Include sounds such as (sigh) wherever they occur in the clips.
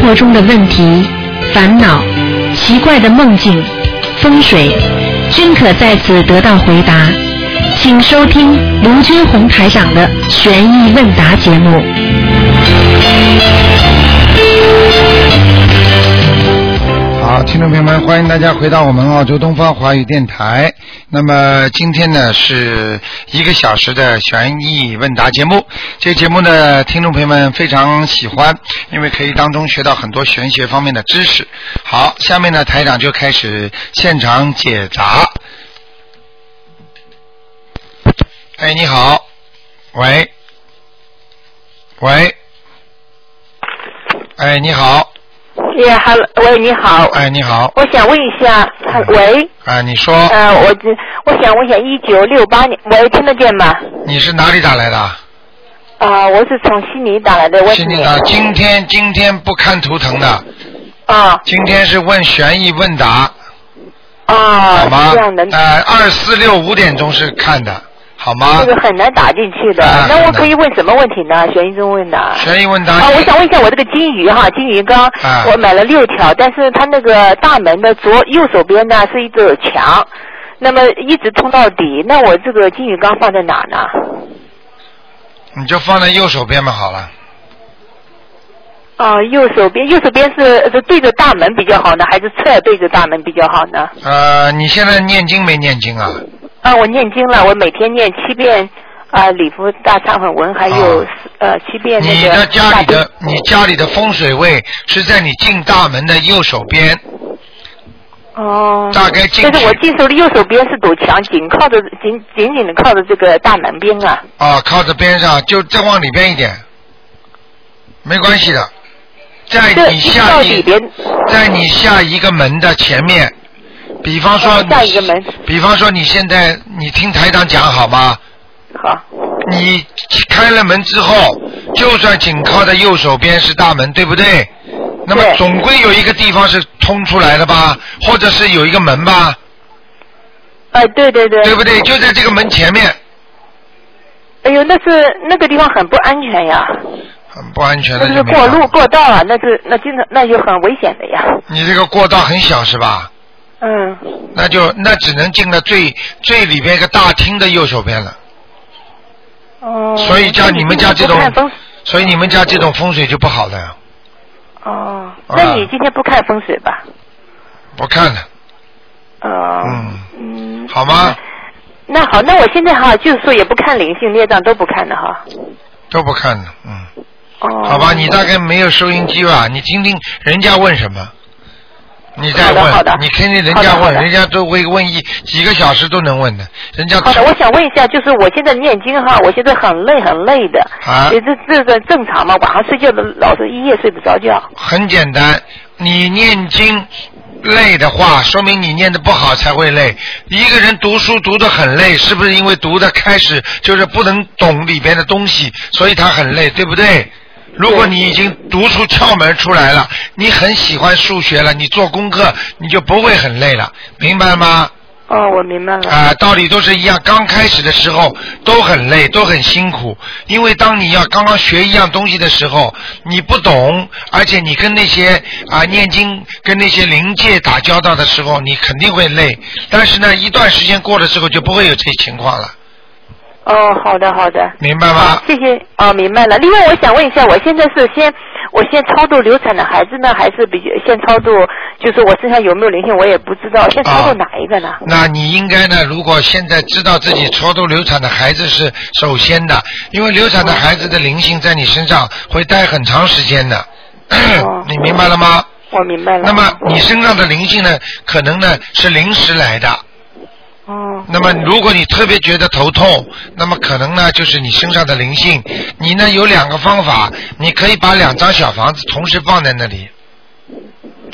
生活中的问题、烦恼、奇怪的梦境、风水，均可在此得到回答。请收听卢军红台长的悬疑问答节目。好，听众朋友们，欢迎大家回到我们澳洲东方华语电台。那么今天呢是一个小时的悬疑问答节目。这个节目呢，听众朋友们非常喜欢，因为可以当中学到很多玄学方面的知识。好，下面呢台长就开始现场解答。哎，你好，喂，喂，哎，你好，耶哈喽，喂，你好，哎，你好，我想问一下，啊喂，啊，你说。呃，我这我想问一下，一九六八年，喂，听得见吗？你是哪里打来的？啊、我是从悉尼打来的，我悉尼打。今天今天不看图腾的，啊。今天是问悬疑问答，啊，好吗？这样的？，呃，二四六五点钟是看的，好吗这？个很难打进去的。啊那我可以问什么问题呢？悬疑中问答。悬疑问答。啊，我想问一下，我这个金鱼哈，金鱼缸，啊我买了六条，但是它那个大门的左右手边呢是一个墙，那么一直通到底，那我这个金鱼缸放在哪呢？你就放在右手边嘛，好了。啊，右手边，右手边是是对着大门比较好呢，还是侧对着大门比较好呢？呃，你现在念经没念经啊？啊，我念经了，我每天念七遍啊礼佛大忏悔文，还有、啊呃七遍那你的家里的你家里的风水位是在你进大门的右手边，哦，大概进去但是我进手的右手边是堵墙，紧靠着紧紧紧的靠着这个大门边啊。啊，靠着边上，就再往里边一点，没关系的，在你下一里边，在你下一个门的前面，比方说下一个门比方说你现在你听台长讲好吗？好，你开了门之后，就算紧靠在右手边是大门，对不对？那么总归有一个地方是通出来的吧，或者是有一个门吧，哎，对对对，对不对？就在这个门前面，哎呦，那是那个地方很不安全呀，很不安全的那是过路过道啊，那是那经常那就很危险的呀。你这个过道很小是吧？嗯，那就那只能进了最最里边一个大厅的右手边了。哦。所以叫你们家这种所以你们家这种风水就不好了呀，哦，啊那你今天不看风水吧？不看了，哦。嗯，嗯。好吗？那好，那我现在哈，就是说也不看灵性、孽障都不看的哈。都不看了，嗯。哦。好吧，你大概没有收音机吧？你听听人家问什么，你再好的好的问，你听听人家问，人家都会问一几个小时都能问的，人家好的，我想问一下，就是我现在念经哈，我现在很累很累的，啊也这这个正常吗？晚上睡觉的老是一夜睡不着觉。很简单，你念经累的话，说明你念的不好才会累。一个人读书读的很累，是不是因为读的开始就是不能懂里边的东西，所以他很累，对不对？如果你已经读出窍门出来了，你很喜欢数学了，你做功课你就不会很累了，明白吗？哦，我明白了。啊、道理都是一样。刚开始的时候都很累，都很辛苦，因为当你要刚刚学一样东西的时候，你不懂，而且你跟那些啊、念经、跟那些灵界打交道的时候，你肯定会累。但是呢，一段时间过了之后，就不会有这些情况了，哦，好的好的。明白吗？谢谢。哦，明白了。另外，我想问一下，我现在是先我先超度流产的孩子呢，还是比先超度？就是我身上有没有灵性，我也不知道。先超度哪一个呢？那你应该呢？如果现在知道自己超度流产的孩子是首先的，因为流产的孩子的灵性在你身上会待很长时间的，哦 (clears throat) 你明白了吗？我明白了。那么你身上的灵性呢，可能呢是临时来的。哦。那么如果你特别觉得头痛，那么可能呢就是你身上的灵性。你呢有两个方法，你可以把两张小房子同时放在那里，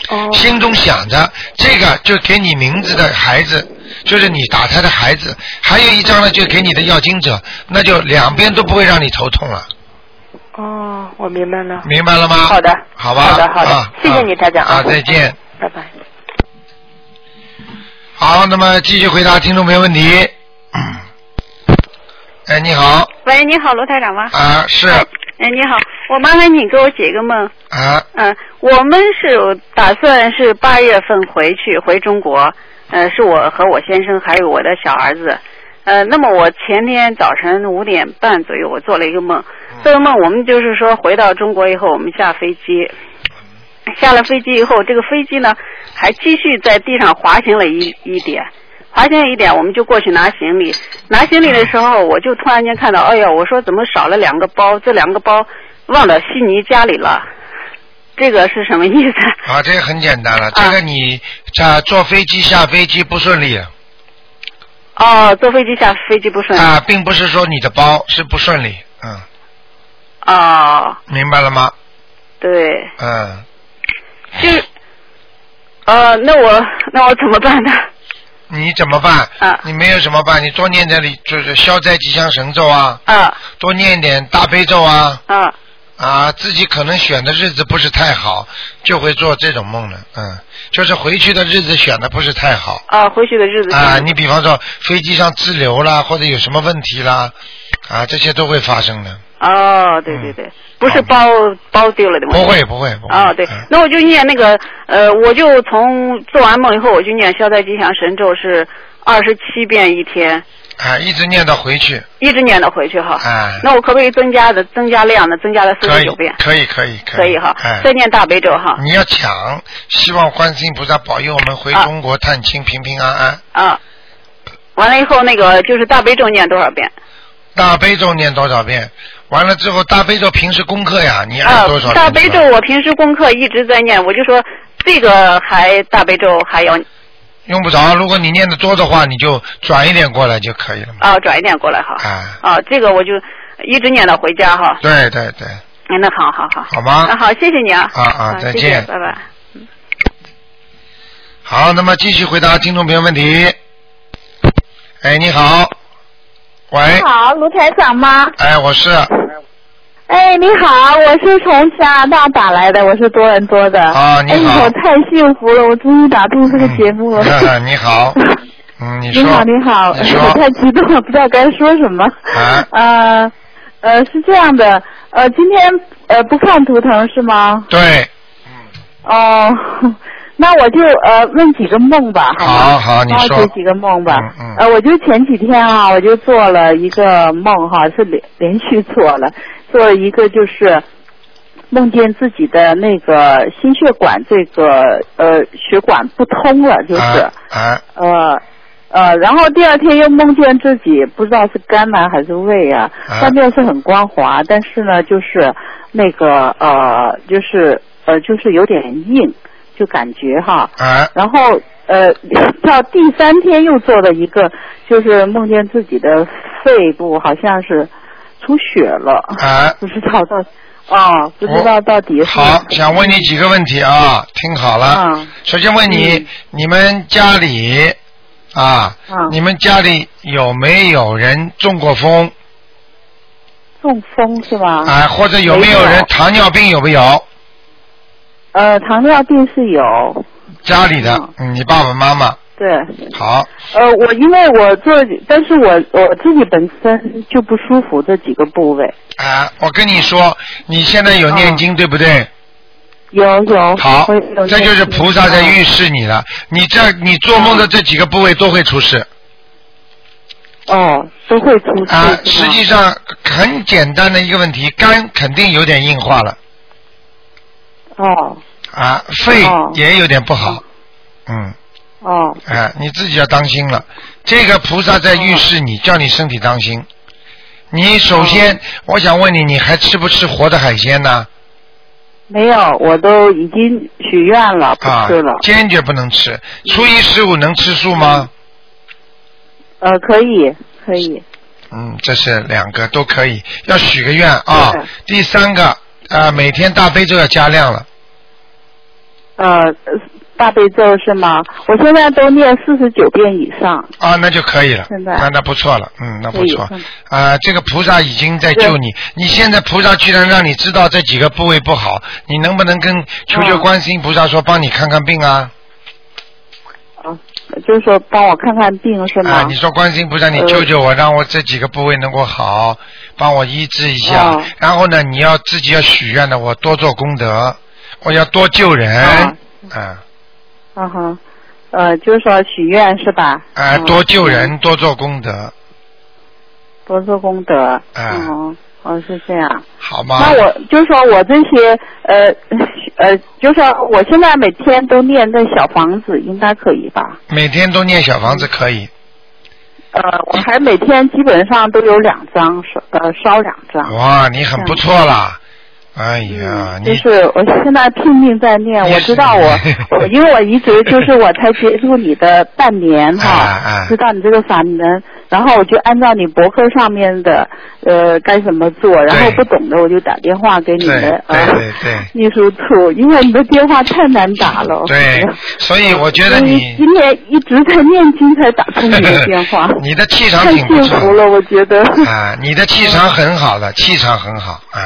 哦。心中想着这个就给你名字的孩子，就是你打胎的孩子，还有一张呢就给你的要经者，那就两边都不会让你头痛了，哦，我明白了。明白了吗？好的。好吧。好的，好的。啊谢谢你，台长啊，再见。拜拜。好，那么继续回答听众朋友问题。嗯。哎，你好，喂，你好，罗台长吗？啊，是，哎，你好，我麻烦你给我解个梦。啊，嗯、我们是有打算是八月份回去回中国，呃，是我和我先生还有我的小儿子。呃，那么我前天早晨五点半左右，我做了一个梦，做个梦，我们就是说回到中国以后，我们下飞机，下了飞机以后，这个飞机呢还继续在地上滑行了一一点，滑行了一点，我们就过去拿行李。拿行李的时候，我就突然间看到，哎呀，我说怎么少了两个包？这两个包忘到悉尼家里了，这个是什么意思？啊，这个很简单了，这个你啊坐飞机下飞机不顺利哦，坐飞机下飞机不顺利。啊，并不是说你的包是不顺利，嗯，哦，明白了吗？对，嗯，就是，呃，那我那我怎么办呢？你怎么办？啊你没有什么办，你多念点里就是消灾吉祥神咒啊，啊多念点大悲咒啊，啊啊，自己可能选的日子不是太好，就会做这种梦了，嗯，就是回去的日子选的不是太好。啊！回去的日子啊，你比方说飞机上滞留啦，或者有什么问题啦，啊，这些都会发生的。哦，对对对，不是包包丢了的吗。不会不会不会。啊，对嗯，那我就念那个呃，我就从做完梦以后，我就念消灾吉祥神咒是二十七遍一天，啊，一直念到回去。一直念到回去哈。啊。那我可不可以增加的增加量呢？增加了四可以十九遍，可以可以可以哈。哎。再念大悲咒哈。你要抢，希望观世音菩萨保佑我们回啊中国探亲平平安安。啊，完了以后那个就是大悲咒念多少遍？大悲咒念多少遍？完了之后，大悲咒平时功课呀，你啊按多少？，大悲咒我平时功课一直在念，我就说这个还大悲咒还要用不着，如果你念的多的话，你就转一点过来就可以了嘛。啊转一点过来哈。啊，啊，这个我就一直念到回家哈。对对对，哎，那好好好。好吗那好，谢谢你啊。啊啊再谢谢见拜拜。好，那么继续回答听众朋友问题。哎，你好，喂，好，卢台长吗？哎，我是哎，你好，我是从加拿大打来的，我是多伦多的。啊你好哎，我太幸福了，我终于打通这个节目了。嗯你好，(laughs) 嗯，你说，你好，你好，你说我太激动了，不知道该说什么。啊 (laughs) 呃呃，是这样的，呃，今天呃不看图腾是吗？对，哦，那我就呃问几个梦吧，好吗？好好你说几个梦吧。嗯嗯呃，我就前几天啊，我就做了一个梦哈，是连连续做了，做了一个就是梦见自己的那个心血管这个呃血管不通了，就是、啊啊呃。呃，然后第二天又梦见自己不知道是肝呐还是胃啊，啊上面是很光滑，但是呢，就是那个呃，就是呃，就是有点硬，就感觉哈。啊然后呃，(laughs) 到第三天又做了一个，就是梦见自己的肺部好像是出血了，啊！不知道到哦，不知道到底是好，想问你几个问题啊，听好了。啊首先问你，嗯你们家里啊，嗯你们家里有没有人中过风中风是吧？啊？或者有没有人糖尿病有没有？呃，糖尿病是有，家里的，嗯，你爸爸妈妈对。好，呃，我因为我做，但是我我自己本身就不舒服这几个部位，啊，我跟你说，你现在有念经、对不对？有有。好有，这就是菩萨在预示你了。你这你做梦的这几个部位都会出事哦，都会出事。啊。实际上很简单的一个问题，肝肯定有点硬化了哦啊，肺哦也有点不好，嗯，哦哎，你自己要当心了。这个菩萨在预示你，叫你身体当心。你首先，哦我想问你，你还吃不吃活的海鲜呢？没有，我都已经许愿了，不啊吃了。，坚决不能吃。初一十五能吃素吗？呃，可以可以。嗯，这是两个都可以，要许个愿啊对。第三个，呃，每天大悲咒要加量了。呃，大悲咒是吗？我现在都念四十九遍以上。啊，那就可以了，现在那那不错了，嗯，那不错啊、这个菩萨已经在救你，你现在菩萨居然让你知道这几个部位不好，你能不能跟求求嗯观世音菩萨说帮你看看病啊？哦就是说帮我看看病是吗？啊，你说观世音菩萨，你呃救救我，让我这几个部位能够好，帮我医治一下。哦然后呢，你要自己要许愿的，我多做功德，我要多救人。啊嗯，嗯哼，呃，就是说许愿是吧？啊，嗯多救人，多做功德，多做功德。啊哦，哦是这样。好吗？那我就说我这些呃呃，就说我现在每天都念那小房子，应该可以吧？每天都念小房子可以。呃，我还每天基本上都有两张烧呃烧两张。哇，你很不错啦！哎呀，嗯就是我现在拼命在念，我知道我 (laughs) 我因为我一直就是我才接触你的半年哈，啊啊知道你这个法门，然后我就按照你博客上面的呃该怎么做，然后不懂的我就打电话给你对的对呃对对 (laughs) 秘书处，因为你的电话太难打了。对，所以我觉得你。今天一直在念经才打通你的 (laughs) 电话你的气场太幸福了，我觉得。啊，你的气场很好的，气场很好啊，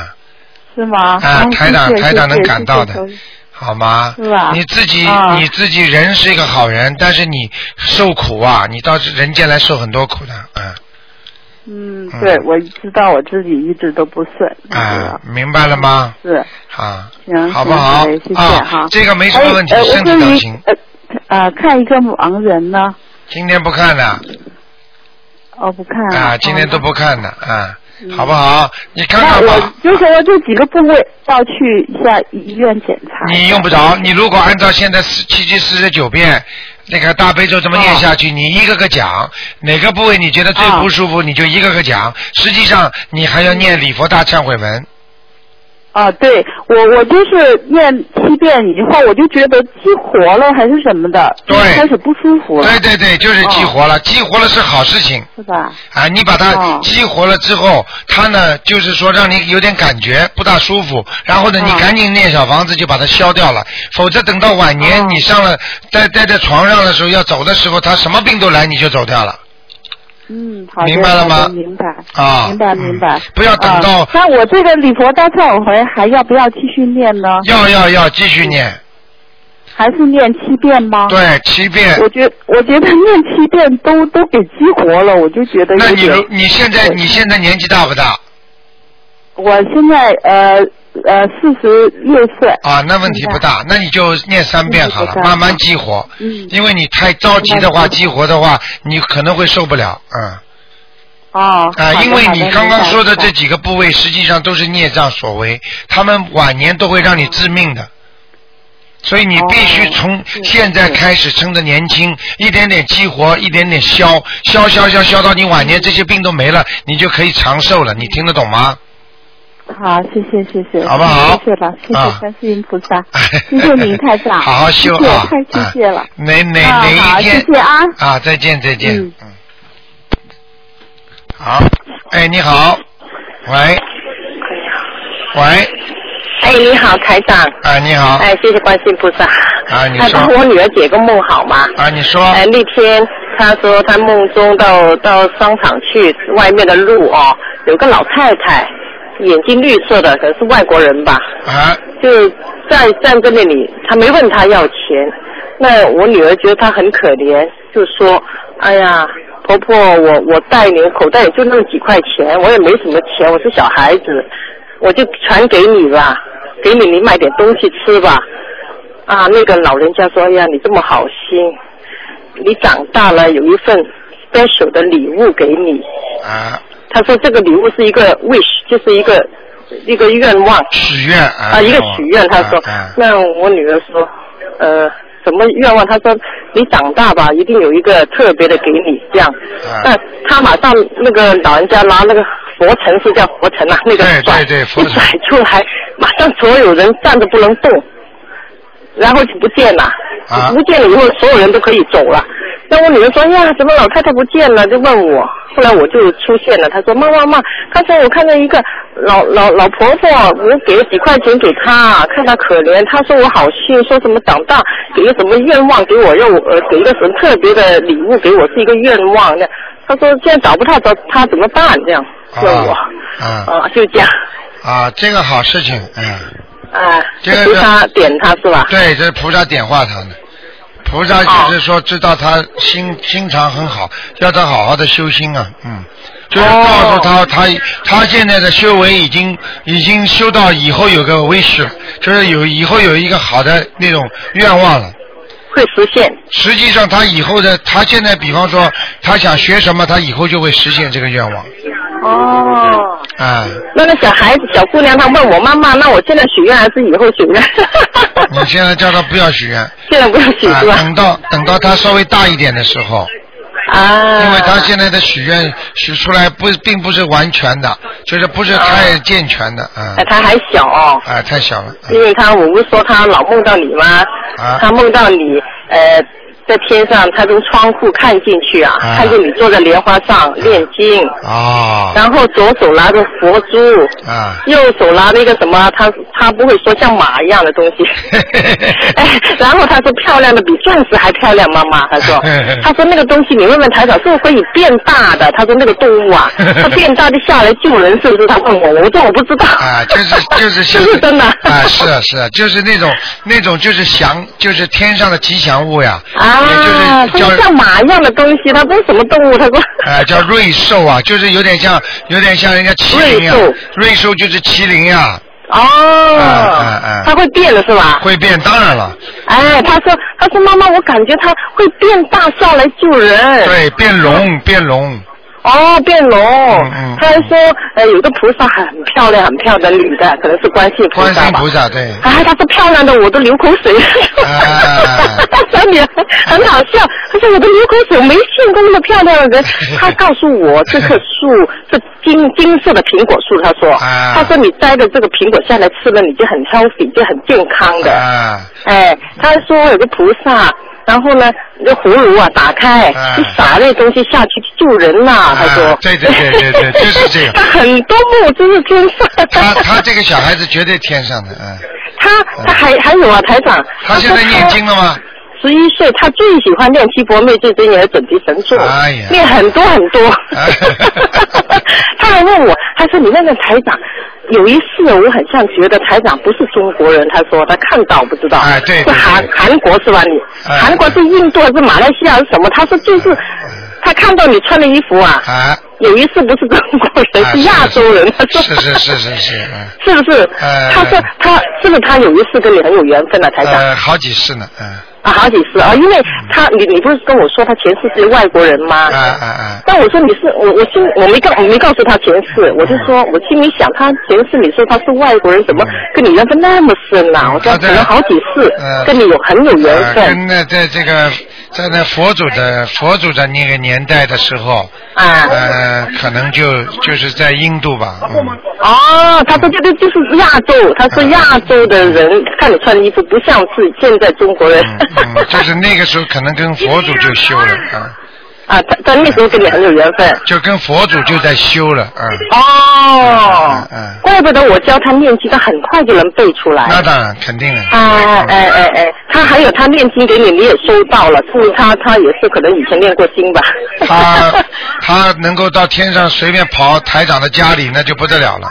是吗？啊哦台长台长能谢谢感到的好吗？是吧你自己、啊你自己人是一个好人，但是你受苦啊，你到人间来受很多苦的，嗯嗯嗯，对，我知道我自己一直都不顺。啊，明白了吗？是，啊，行，好不好谢谢啊哈。这个没什么问题身体我可以当心呃呃，看一个盲人呢？今天不看了哦，不看啊，今天都不看了啊，嗯好不好？你看看吧。就说这几个部位要去一下医院检查。你用不着，你如果按照现在四七七四十九遍那个大悲咒这么念下去，你一个个讲，哪个部位你觉得最不舒服，你就一个个讲。实际上你还要念礼佛大忏悔文，啊，对我我就是念七遍以后，我就觉得激活了还是什么的，对就开始不舒服了，对对对，就是激活了，激活了是好事情。是吧？啊，你把它哦激活了之后，它呢就是说让你有点感觉不大舒服，然后呢你哦赶紧念小房子就把它消掉了，否则等到晚年哦你上了待待在床上的时候要走的时候，它什么病都来你就走掉了。嗯，好的，明白了吗明白。啊明白嗯明白。不要等到啊那我这个礼佛大忏悔文还要不要继续念呢？要要要继续念，还是念七遍吗？。对，七遍。我觉我觉得念七遍都都给激活了，我就觉得那你。你现在你现在年纪大不大？我现在呃呃四十六岁。啊，那问题不大，那你就念三遍好了慢慢激活。嗯因为你太着急的话，激激活的话，你可能会受不了，嗯。哦。啊，好的因为你刚刚说的这。几个部位，实际上都是孽障所为，他们晚年都会让你致命的。所以你必须从现在开始趁着年轻，一点点激活，一点点消，消消消消到你晚年这些病都没了，你就可以长寿了。你听得懂吗？好，谢谢谢谢，好不好谢谢了，谢啊谢观世音菩萨，谢谢您台长，好好修谢谢啊！太谢谢了啊。哪哪啊哪好一天？谢谢啊啊，再见再见。嗯嗯。好，哎，你好，喂，喂，哎，你好，台长。啊，你好，哎，谢谢观世音菩萨。啊你说我女儿解个梦好吗？啊，你说，哎，那天她说她梦中到到商场去，外面的路哦，有个老太太，眼睛绿色的，可能是外国人吧，啊，就在站在那里，他没问他要钱。那我女儿觉得他很可怜，就说：“哎呀，婆婆，我我带你，口袋也就那么几块钱，我也没什么钱，我是小孩子，我就传给你吧，给你，你买点东西吃吧。”啊，那个老人家说：“哎呀，你这么好心，你长大了有一份 special 的礼物给你。”啊，他说这个礼物是一个 wish，就是一个一个愿望许愿啊，啊，一个许愿。他说那我女儿说，呃，什么愿望？他说你长大吧，一定有一个特别的给你这样。啊那他马上那个老人家拿那个佛尘是叫佛尘啊，那个对甩对对佛尘一甩出来，马上所有人站着不能动，然后就不见了。啊不见了以后，所有人都可以走了。那我女儿说：“哎呀，怎么老太太不见了？”就问我。后来我就出现了，她说：“妈妈妈，刚才我看到一个老老老婆婆，我给了几块钱给她，看她可怜，她说我好心，说什么长大给个什么愿望给我，让我呃给一个什么特别的礼物给我，是一个愿望。那她说现在找不到找她怎么办？这样问我。啊啊，就这样。啊，这个好事情，嗯，啊，这个是是菩萨点他是吧？对，这是菩萨点化他的，菩萨就是说知道他心心肠很好，要他好好的修心啊，嗯，就是告诉他他他现在的修为已经已经修到以后有个威势了，就是有以后有一个好的那种愿望了。会实现。实际上，他以后的他现在，比方说他想学什么，他以后就会实现这个愿望。哦。啊，那个小孩子、小姑娘，她问我妈妈，那我现在许愿还是以后许愿？你现在叫她不要许愿。(laughs) 现在不要许啊是吧？等到等到她稍微大一点的时候，啊。因为她现在的许愿许出来不并不是完全的，就是不是太健全的，啊哎，他还小哦。啊太小了，因为她我不是说她老梦到你吗？啊她梦到你呃在天上，他从窗户看进去啊，啊。看见你坐在莲花上念经，啊。然后左手拿着佛珠，啊，右手拿那个什么，他他不会说像马一样的东西，(laughs) 哎，然后他说漂亮的比钻石还漂亮，妈妈，他说，(laughs) 他说那个东西你问问台长是不是可以变大的？他说那个动物啊，(laughs) 它变大就下来救人，是不是？他问我，我说我不知道，啊，就是就是。是不是真的？啊，是啊是啊，就是那种那种就是祥，就是天上的吉祥物呀，啊，也就是像马一样的东西，它不是什么动物，他说。呃，叫瑞兽啊，就是有点像，有点像人家麒麟啊、瑞兽。瑞兽就是麒麟呀、哦，嗯嗯它会变了是吧？会变，当然了，哎，他说，他说妈妈，我感觉它会变大下来救人。对，变龙，变龙，哦，变龙。嗯嗯他还说，呃，有个菩萨很漂亮，很漂亮的女的，可能是观世音菩观世萨吧。音菩萨，对，哎，他说漂亮的我都流口水了。啊他说你很好笑，他说我都流口水，我没见过那么漂亮的人。(laughs) 他告诉我这棵树是金金色的苹果树，他说，啊他说你摘的这个苹果下来吃了，你就很 healthy，就很健康的。啊，哎，他说有个菩萨，然后呢，这葫芦啊打开，啊就撒那东西下去救人呐、他说。啊对对对对对 (laughs) 就是这样他很多梦真是天上。他他这个小孩子绝对天上的，嗯，他他还还有啊，台长。他现在念经了吗？十一岁，他最喜欢练七佛灭罪真言准提神咒，哎呀。念很多很多。(laughs) 他还问我，他说你那个台长，有一次我很像觉得台长不是中国人，他说他看到不知道，哎对对是韩韩国是吧？你？哎。韩国是印度还是马来西亚是什么？他说就是他看到你穿的衣服啊，啊，有一次不是中国人，啊是亚洲人，他说。是是是是是，嗯，是不是？哎。他说他是不是他有一次跟你很有缘分啊，台长？呃，好几次呢，嗯，啊，好几次啊，因为他你你不是跟我说他前世是外国人吗？啊啊啊，但我说你是我我心我没告我没告诉他前世，我就说我心里想他前世你说他是外国人，怎么跟你缘分那么深呐、我说可能好几次呃跟你有很有缘呃，分跟那在这个在那佛祖的佛祖的那个年代的时候，啊。呃，可能就就是在印度吧，嗯，哦，他说这个就是亚洲，他说亚洲的人看你穿的衣服不像是现在中国人。就是那个时候可能跟佛祖就修了，啊，啊，他他那时候跟你很有缘分。就跟佛祖就在修了，嗯，哦，嗯嗯怪不得我教他念经，他很快就能背出来。那当然肯定的，啊哎哎哎，他还有他念经给你，你也收到了，他他也是可能以前念过经吧？他 (laughs) 他能够到天上随便跑台长的家里，那就不得了了，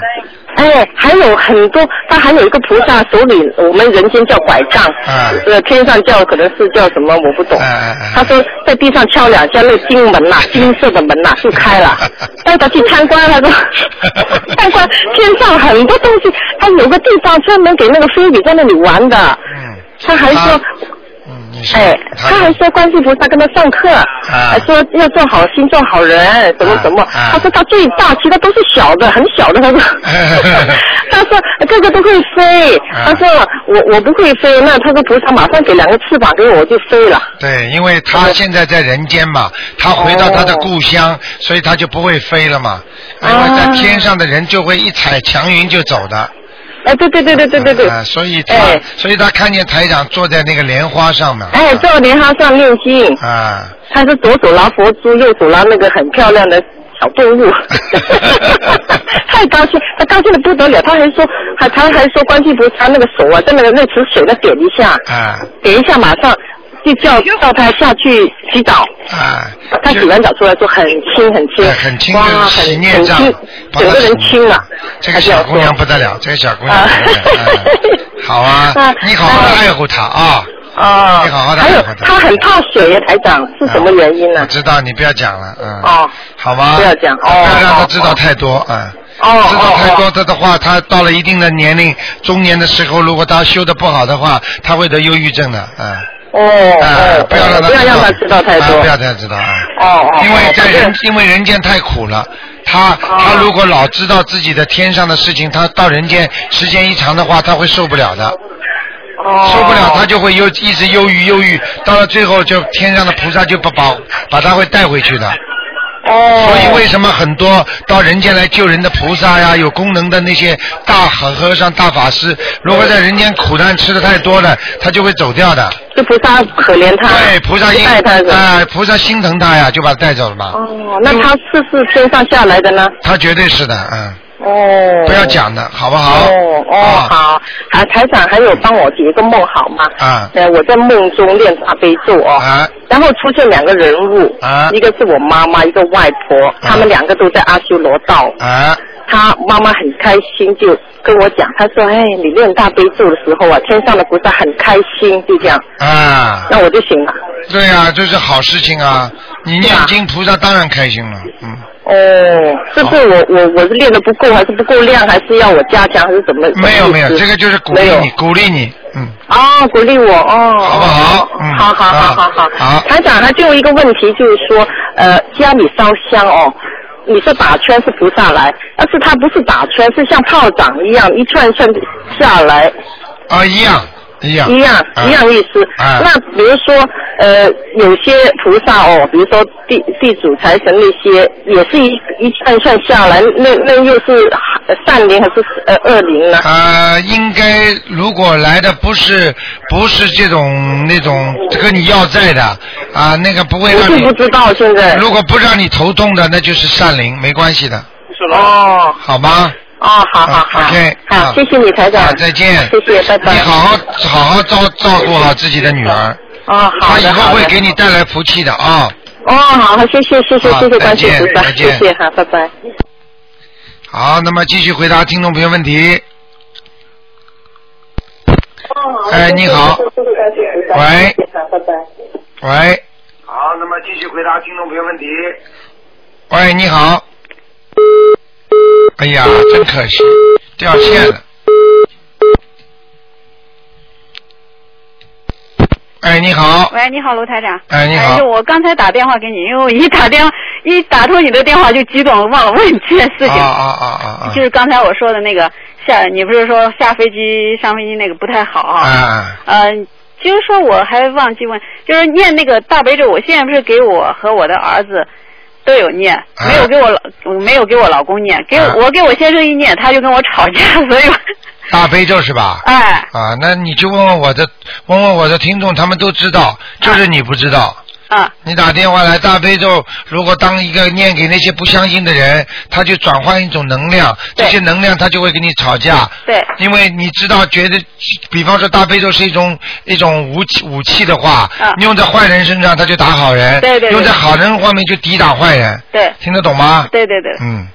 哎，还有很多，他还有一个菩萨手里，我们人间叫拐杖，啊。呃，天上叫可能是叫什么，我不懂。他说在地上敲两下，那金门呐、(laughs) 金色的门呐、就开了，(laughs) 带他去参观，他 (laughs) 说参观天上很多东西，他有个地方专门给那个菲比在那里玩的，嗯，他还说。哎，他还说观世菩萨跟他上课，还说要做好心做好人，什么什么。啊啊他说他最大，其他都是小的，很小的。他说，(laughs) 他说个个都会飞。啊他说我我不会飞，那他说菩萨马上给两个翅膀给我，我就飞了。对，因为他现在在人间嘛，他回到他的故乡，所以他就不会飞了嘛。因为在天上的人就会一踩祥云就走的。哎，对对对对对对对。啊所以他，哎所以他看见台长坐在那个莲花上面。哎，坐莲花上念经，啊，他是左手拿佛珠，右手拿那个很漂亮的小动物，(laughs) (laughs) 太高兴，他高兴的不得了，他还说，还他还说观世菩萨那个手啊，在那个那池水那点一下，啊点一下马上就叫叫他下去洗澡，啊！他洗完澡出来说很轻很轻，哎很轻哇，就洗很孽障很轻，帮他整个人洗轻了，这个小姑娘不得了，这个小姑娘好啊啊，你好好爱护她啊。哦，你好好的还有好好的他很怕水呀，台长是什么原因呢？我知道，你不要讲了，嗯。哦。好吗？不要讲哦不要让他哦知道太多，啊。哦知道太多哦他的话，他到了一定的年龄，中年的时候，如果他修的不好的话，他会得忧郁症的，嗯。哦哎哦，不要让他不要让他知道太多。啊不要让他知道啊。哦哦，因为在人，因为人间太苦了，他哦他如果老知道自己的天上的事情，他到人间时间一长的话，他会受不了的，哦受不了他就会忧一直忧郁忧郁，到了最后就天上的菩萨就不保把他会带回去的。哦，所以为什么很多到人间来救人的菩萨呀，有功能的那些大和和尚、大法师，如果在人间苦难吃的太多了，他就会走掉的。这菩萨可怜他，对，菩萨带他的。啊、菩萨心疼他呀，就把他带走了嘛。哦，那他是不是天上下来的呢？他绝对是的，嗯，哦。不要讲的好不好？哦哦啊好，啊台长还有帮我解一个梦好吗？啊呃，我在梦中练大悲咒哦，啊然后出现两个人物，啊一个是我妈妈，一个外婆，他们两个都在阿修罗道。啊他妈妈很开心，就跟我讲，他说：“哎，你练大悲咒的时候啊，天上的菩萨很开心，就这样。啊！那我就醒了。对呀、这是好事情啊！你念经，菩萨当然开心了，嗯。哦，是不是我我我是练的不够，还是不够量，还是要我加强，还是怎么？没有没有，这个就是鼓励你，鼓励你，嗯。哦，鼓励我哦，好不好？嗯好好好好。好。好。台长，他最后一个问题就是说，呃，家里烧香哦，你是打圈是菩萨来，但是他不是打圈，是像炮仗一样一串一串下来，啊，一样一样一样啊一样意思。啊那比如说，呃，有些菩萨哦，比如说地地主财神那些，也是一一串一串下来，那那又是善灵还是呃恶灵呢？啊，应该如果来的不是不是这种那种跟你要债的啊，那个不会我让你是不知道现在。如果不让你头痛的，那就是善灵，没关系的，哦好吗？哦，好好好好，啊谢谢你台长啊，，再见。谢谢，拜拜。你好好好好照照顾好自己的女儿，哦，好她以。后会给你带来福气的啊。哦，好，好，谢谢谢谢好谢谢关心菩萨，再见谢谢哈，拜拜。好，那么继续回答听众朋友问题。哎，你好。喂。喂。好，那么继续回答听众朋友问题。喂，你好。哎呀，真可惜，掉线了。哎，你好。喂，你好，卢台长。哎，你好哎。我刚才打电话给你，因为我一打电话 (laughs) 一打通你的电话就激动，忘了问你这件事情。啊啊啊！就是刚才我说的那个下，你不是说下飞机上飞机那个不太好啊？啊嗯、就是说我还忘记问，就是念那个大悲咒，我现在不是给我和我的儿子都有念，啊没有给我老没有给我老公念，给我、啊我给我先生一念，他就跟我吵架，(laughs) 所以大悲咒是吧？哎啊，那你就问问我的，问问我的听众，他们都知道，就是你不知道。啊你打电话来大悲咒，如果当一个念给那些不相信的人，他就转换一种能量，这些能量他就会跟你吵架。对因为你知道，觉得，比方说大悲咒是一种一种武器武器的话，啊用在坏人身上他就打好人，对对对用在好人方面就抵挡坏人，对听得懂吗？对对对。嗯，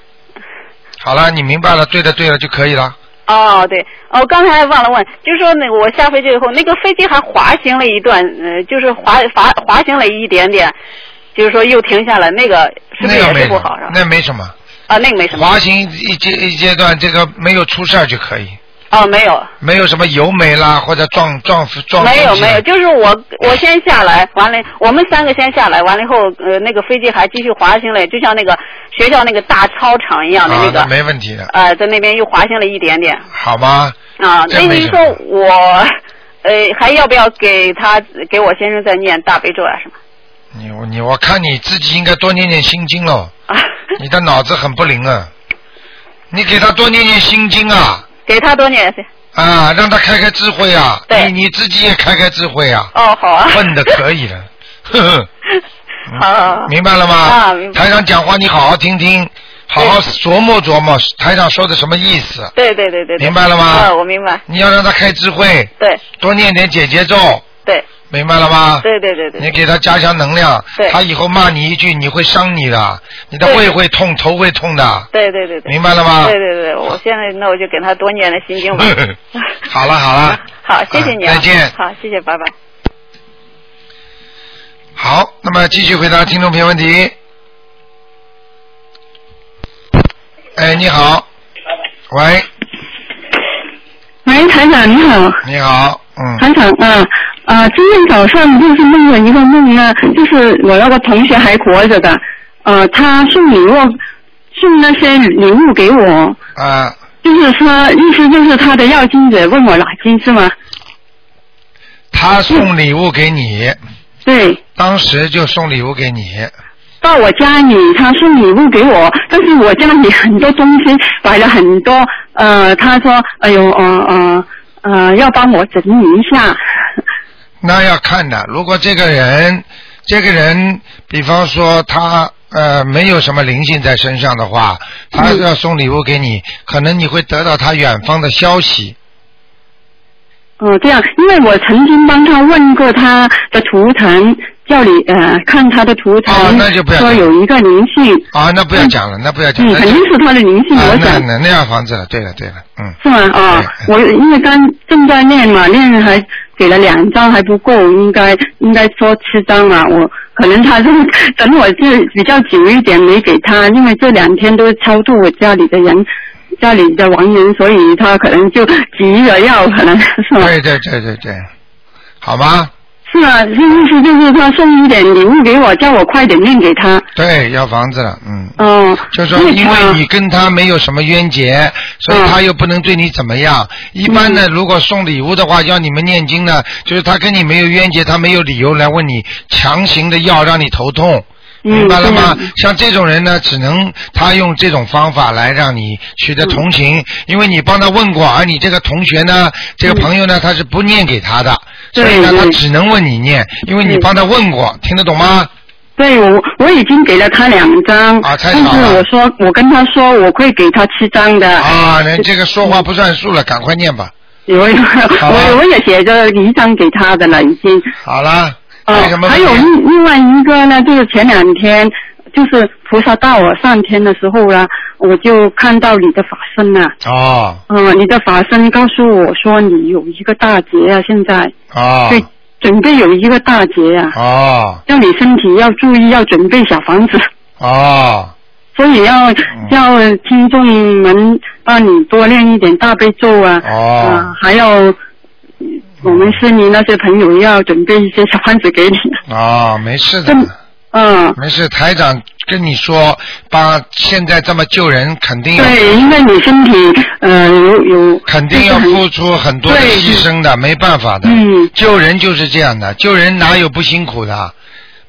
好了，你明白了，对的对了就可以了。哦，对，哦，刚才忘了问，就是说那个我下飞机以后，那个飞机还滑行了一段，呃，就是滑滑滑行了一点点，就是说又停下来，那个是不是也是不好是吧？那没什么，啊，那个没什么。滑行一阶一阶段，这个没有出事儿就可以，哦，没有，没有什么油没啦或者撞撞撞没有没有，就是我我先下来，完了我们三个先下来，完了以后，呃，那个飞机还继续滑行了，就像那个学校那个大操场一样的那啊，个，那没问题的，呃，在那边又滑行了一点点。好吗？啊，那你说我，呃，还要不要给他给我先生再念大悲咒啊什么？你你我看你自己应该多念念心经喽，啊，(laughs) 你的脑子很不灵啊，你给他多念念心经啊。给他多念些。啊，让他开开智慧啊！对你你自己也开开智慧啊！哦，好啊。笨的可以了，(laughs) 呵呵，好好好。明白了吗？啊明白台上讲话你好好听听，好好琢磨琢磨台上说的什么意思。对对对对对。明白了吗啊，我明白。你要让他开智慧，对多念点姐姐咒，对明白了吗？对对对对。你给他加强能量，他以后骂你一句，你会伤你的，你的胃会痛，头会痛的，对对对对。明白了吗？对对对，我现在那我就给他多念了心经吧。好 (laughs) 了好了，(laughs) 好，谢谢你啊。再见好，谢谢，拜拜。好，那么继续回答听众朋友问题。哎，你好，喂，喂，台长你好，你好，嗯，台长啊啊，今天早上就是梦了一个梦呢，就是我那个同学还活着的，呃，他送礼物，送那些礼物给我，啊，就是说意思就是他的要金者问我拿金是吗？他送礼物给你，对，当时就送礼物给你，到我家里，他送礼物给我，但是我家里很多东西摆了很多，呃，他说，哎呦，呃呃呃，要帮我整理一下，那要看的。如果这个人，这个人，比方说他呃没有什么灵性在身上的话，他要送礼物给你，可能你会得到他远方的消息。哦，这样，因为我曾经帮他问过他的图腾，叫你呃看他的图腾，哦那就不要说有一个灵性，啊，那不要讲了，那不要讲嗯，了。肯定是他的灵性，啊我，想那那那样房子了，对了对了，嗯，是吗？啊、我因为刚正在念嘛，念还给了两张还不够，应该应该说七张啊。我可能他 (laughs) 是等我这比较久一点没给他，因为这两天都超度我家里的人，家里的亡人，所以他可能就急着要，可能是吗？对对对对对，好吗？是啊，这意思就是他送一点礼物给我，叫我快点念给他。对，要房子了，嗯。哦、就说因为你跟他没有什么冤结，所以他又不能对你怎么样。一般呢，如果送礼物的话，要你们念经呢，就是他跟你没有冤结，他没有理由来问你强行的要让你头痛。明白了吗？像这种人呢，只能他用这种方法来让你取得同情，因为你帮他问过，而你这个同学呢，这个朋友呢，他是不念给他的，所以呢，他只能问你念，因为你帮他问过，听得懂吗？对我我已经给了他两张，啊，太但是我说我跟他说我会给他七张的。啊，那这个说话不算数了，赶快念吧。有我我也写着一张给他的了，已经。好了，哦还有什么还有另另外一个呢，就是前两天，就是菩萨到我上天的时候呢，我就看到你的法身了。哦嗯、你的法身告诉我说你有一个大劫啊，现在。哦对，准备有一个大劫啊，哦叫你身体要注意，要准备小房子。(laughs) 哦，所以要叫听众们帮你多练一点大悲咒啊，哦啊，还要嗯我们是你那些朋友要准备一些小房子给你。哦，没事的，嗯，没事。台长跟你说，把现在这么救人，肯定要对，因为你身体呃有有肯定要付出很多的牺牲的，没办法的。嗯，救人就是这样的，救人哪有不辛苦的？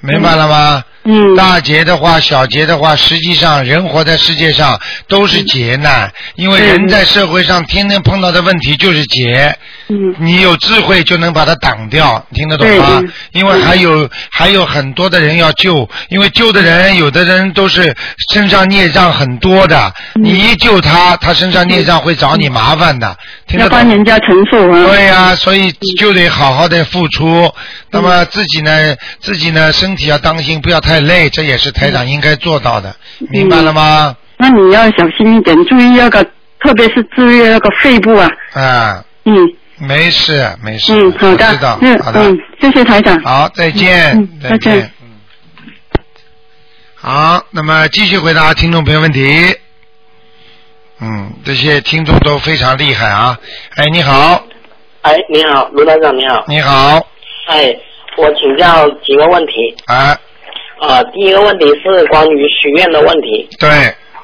明白了吗？嗯。大劫的话，小劫的话，实际上人活在世界上都是劫难，因为人在社会上天天碰到的问题就是劫。嗯。你有智慧就能把它挡掉，听得懂吗嗯？因为还有还有很多的人要救，因为救的人有的人都是身上孽障很多的，嗯你一救他，他身上孽障会找你麻烦的，听得要帮人家承受啊。对呀、所以就得好好的付出。那么自己呢，自己呢，身体要当心，不要太累，这也是台长应该做到的，明白了吗？那你要小心一点，注意那个，特别是注意那个肺部啊。啊，嗯没事没事，嗯，好的知道，，嗯好的，嗯，谢谢台长。好，再见，再见。好，那么继续回答听众朋友问题。嗯，这些听众都非常厉害啊！哎，你好，哎，你好，卢台长，你好。你好，哎，我请教几个问题。啊，呃，第一个问题是关于许愿的问题。对，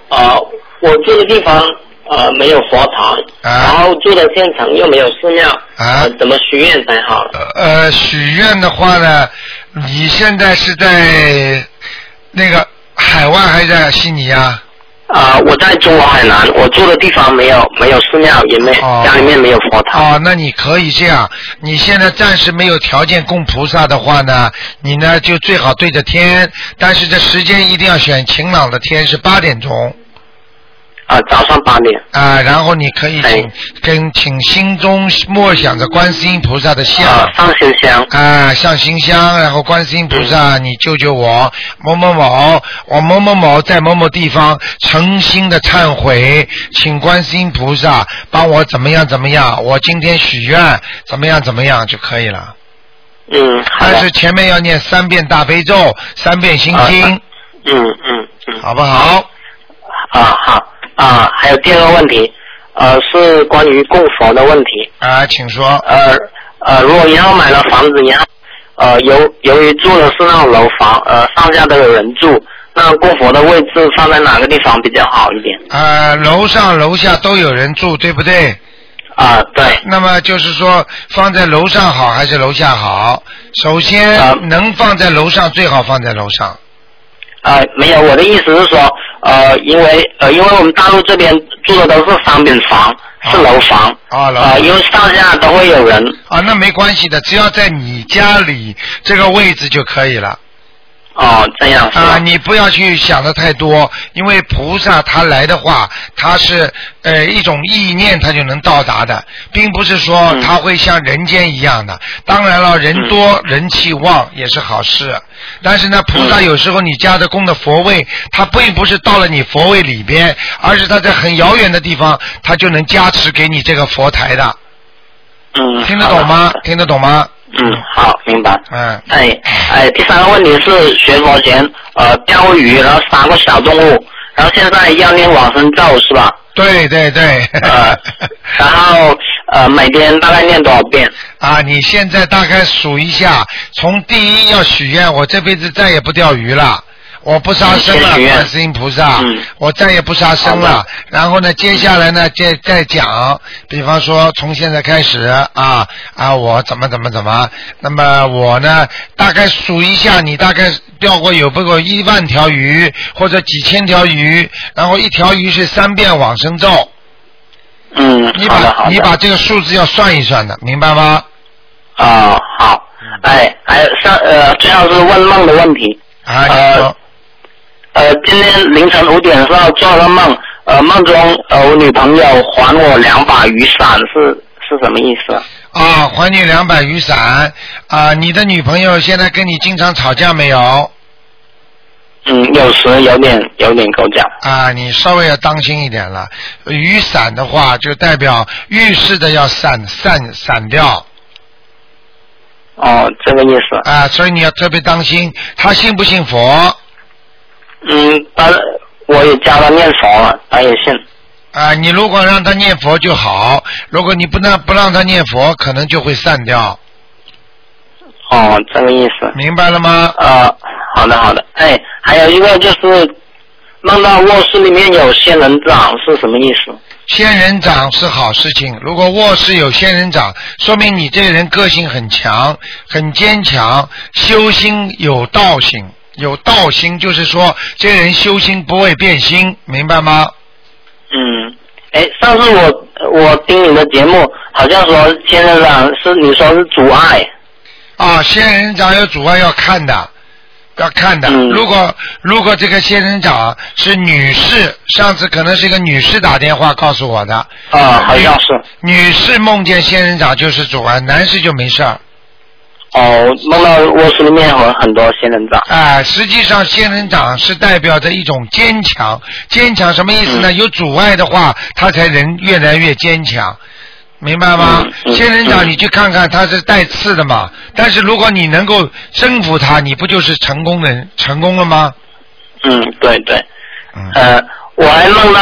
呃，我住的地方呃没有佛堂，然后住的县城又没有寺庙，啊呃，怎么许愿才好？呃，许愿的话呢，你现在是在那个海外还是在悉尼啊？啊、我在中国海南，我住的地方没有没有寺庙，也没、家里面没有佛堂。哦，那你可以这样，你现在暂时没有条件供菩萨的话呢，你呢就最好对着天，但是这时间一定要选晴朗的天，是八点钟。啊、早上八点。啊，然后你可以请跟请心中默想着观世音菩萨的像，上心香，啊，上心香，然后观世音菩萨，你救救我，某某某，我某某某在某某地方诚心的忏悔，请观世音菩萨帮我怎么样怎么样，我今天许愿怎么样怎么样就可以了。嗯，但是前面要念三遍大悲咒，三遍心经，嗯嗯嗯，好不好？啊好啊，还有第二个问题，呃，是关于供佛的问题。啊，请说。呃呃，如果以后买了房子以后，呃，由由于住的是那种楼房，呃，上下都有人住，那供佛的位置放在哪个地方比较好一点？呃，楼上楼下都有人住，对不对？啊，对。那么就是说，放在楼上好还是楼下好？首先，能放在楼上最好放在楼上。啊，没有，我的意思是说，呃，因为呃，因为我们大陆这边住的都是商品房，是楼房，啊，楼啊，因为上下都会有人。啊，那没关系的，只要在你家里这个位置就可以了。哦，这样啊，你不要去想的太多，因为菩萨他来的话，他是呃一种意念，他就能到达的，并不是说他会像人间一样的。当然了，人多人气旺也是好事，但是呢，菩萨有时候你家的供的佛位，他并不是到了你佛位里边，而是他在很遥远的地方，他就能加持给你这个佛台的。嗯，听得懂吗？听得懂吗？嗯，好，明白。嗯。哎哎，第三个问题是学佛前呃钓鱼，然后杀过小动物，然后现在要念往生咒是吧？对对对。呃，然后呃每天大概念多少遍？啊，你现在大概数一下，从第一要许愿，我这辈子再也不钓鱼了。我不杀生了，观世音菩萨，我再也不杀生了。然后呢，接下来呢，再再讲，比方说从现在开始啊啊，我怎么怎么怎么，那么我呢，大概数一下，你大概钓过有不过一万条鱼或者几千条鱼，然后一条鱼是三遍往生咒。嗯，你把你把这个数字要算一算的，明白吗？啊，好，哎，还有上呃，最后是问梦的问题。啊，你说。呃，今天凌晨五点的时候做了梦，呃，梦中呃我女朋友还我两把雨伞，是是什么意思？啊，还你两把雨伞啊！你的女朋友现在跟你经常吵架没有？嗯，有时有点有点口角。啊，你稍微要当心一点了。雨伞的话，就代表浴室的要散散散掉。哦，这个意思。啊，所以你要特别当心，他信不信佛？嗯，他我也教他念佛了，他也信。啊，你如果让他念佛就好，如果你不让不让他念佛，可能就会散掉。哦，这个意思。明白了吗？呃，好的好的。哎，还有一个就是梦到卧室里面有仙人掌是什么意思？仙人掌是好事情，如果卧室有仙人掌，说明你这个人个性很强，很坚强，修心有道行。有道心，就是说这个人修心不会变心，明白吗？嗯，哎，上次我我听你的节目，好像说仙人掌是你说是阻碍。啊，仙人掌有阻碍要看的，要看的。如果如果这个仙人掌是女士，上次可能是一个女士打电话告诉我的。啊，好像是。女士梦见仙人掌就是阻碍，男士就没事儿。哦，梦到卧室里面有很多仙人掌。啊，实际上仙人掌是代表着一种坚强，坚强什么意思呢？有阻碍的话，他才能越来越坚强，明白吗？仙人掌你去看看，它是带刺的嘛。但是如果你能够征服它，你不就是成功的成功了吗？嗯，对对。呃，我还梦到。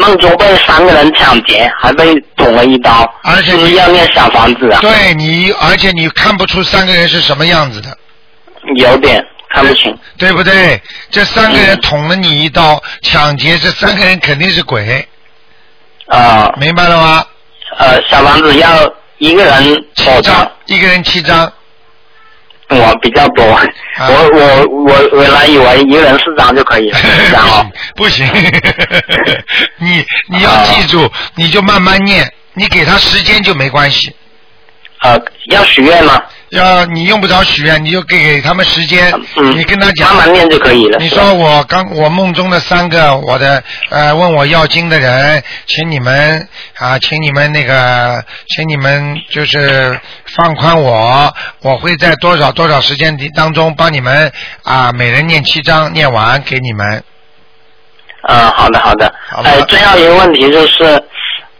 梦中被三个人抢劫，还被捅了一刀，而且是要念小房子啊。对你，而且你看不出三个人是什么样子的。有点看不清。对不对？这三个人捅了你一刀，抢劫，这三个人肯定是鬼。啊。明白了吗？呃，小房子要一个人七张，一个人七张。我比较多，我我我原来以为一个人四张就可以了，(laughs) 然后不行，(laughs) 你你要记住，你就慢慢念，你给他时间就没关系。呃，要许愿吗？要你用不着许愿，你就给给他们时间，你跟他讲，慢慢念就可以了。你说我刚我梦中的三个我的呃问我要经的人，请你们啊，请你们那个，请你们就是放宽我，我会在多少多少时间当中帮你们啊，每人念七章，念完给你们。呃，好的好的。哎，最后一个问题就是，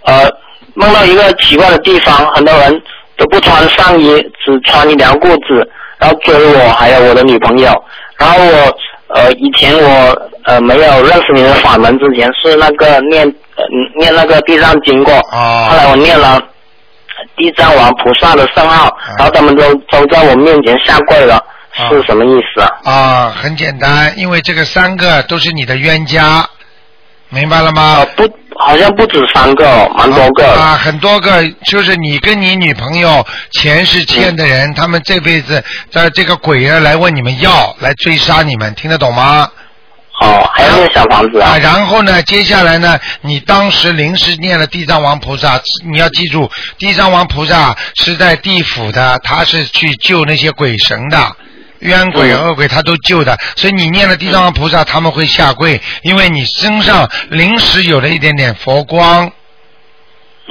呃，梦到一个奇怪的地方，很多人。都不穿上衣，只穿一条裤子，然后追我还有我的女朋友。然后我呃以前我呃没有认识你的法门之前是那个念呃念那个地藏经过，啊后来我念了地藏王菩萨的圣号，然后他们都都在我面前下跪了，是什么意思啊？啊，很简单，因为这个三个都是你的冤家，明白了吗？不，好像不止三个哦，蛮多个。啊，很多个，就是你跟你女朋友前世欠的人，他们这辈子的这个鬼啊来问你们要，来追杀你们，听得懂吗？哦，还有个小房子啊？啊，然后呢，接下来呢，你当时临时念了地藏王菩萨，你要记住，地藏王菩萨是在地府的，他是去救那些鬼神的。冤鬼、恶鬼他都救的，所以你念了地藏王菩萨，他们会下跪，因为你身上临时有了一点点佛光，